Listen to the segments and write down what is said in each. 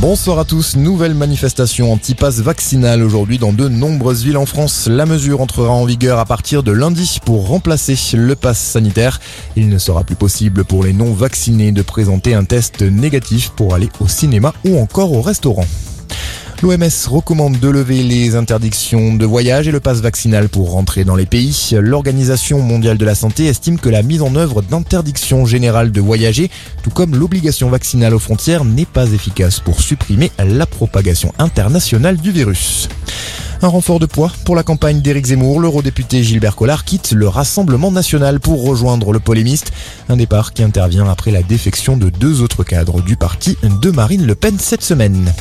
Bonsoir à tous. Nouvelle manifestation anti-pass vaccinal aujourd'hui dans de nombreuses villes en France. La mesure entrera en vigueur à partir de lundi pour remplacer le pass sanitaire. Il ne sera plus possible pour les non vaccinés de présenter un test négatif pour aller au cinéma ou encore au restaurant. L'OMS recommande de lever les interdictions de voyage et le passe vaccinal pour rentrer dans les pays. L'Organisation mondiale de la santé estime que la mise en œuvre d'interdictions générales de voyager, tout comme l'obligation vaccinale aux frontières, n'est pas efficace pour supprimer la propagation internationale du virus. Un renfort de poids pour la campagne d'Éric Zemmour. L'eurodéputé Gilbert Collard quitte le Rassemblement national pour rejoindre le polémiste. Un départ qui intervient après la défection de deux autres cadres du parti de Marine Le Pen cette semaine.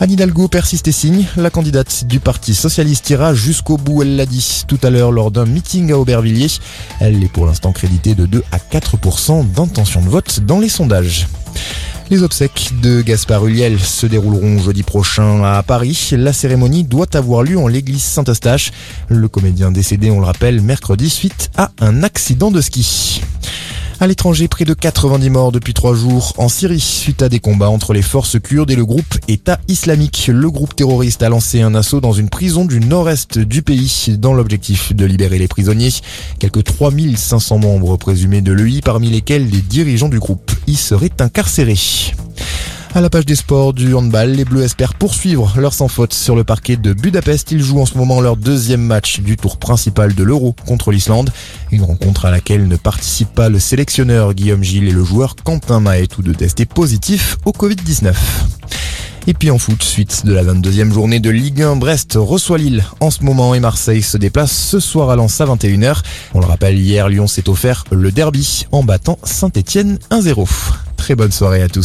Anne Hidalgo persiste et signe. La candidate du Parti Socialiste ira jusqu'au bout, elle l'a dit tout à l'heure lors d'un meeting à Aubervilliers. Elle est pour l'instant créditée de 2 à 4% d'intention de vote dans les sondages. Les obsèques de Gaspard Huliel se dérouleront jeudi prochain à Paris. La cérémonie doit avoir lieu en l'église Saint-Eustache. Le comédien décédé, on le rappelle, mercredi suite à un accident de ski. À l'étranger, près de 90 morts depuis trois jours en Syrie suite à des combats entre les forces kurdes et le groupe État islamique. Le groupe terroriste a lancé un assaut dans une prison du nord-est du pays dans l'objectif de libérer les prisonniers. Quelques 3500 membres présumés de l'EI parmi lesquels les dirigeants du groupe y seraient incarcérés. À la page des sports du handball, les Bleus espèrent poursuivre leur sans faute sur le parquet de Budapest. Ils jouent en ce moment leur deuxième match du tour principal de l'Euro contre l'Islande. Une rencontre à laquelle ne participe pas le sélectionneur Guillaume Gilles et le joueur Quentin Mahé, tous deux testés positifs au Covid-19. Et puis en foot, suite de la 22e journée de Ligue 1, Brest reçoit Lille en ce moment et Marseille se déplace ce soir à Lens à 21h. On le rappelle, hier, Lyon s'est offert le derby en battant Saint-Etienne 1-0. Très bonne soirée à tous.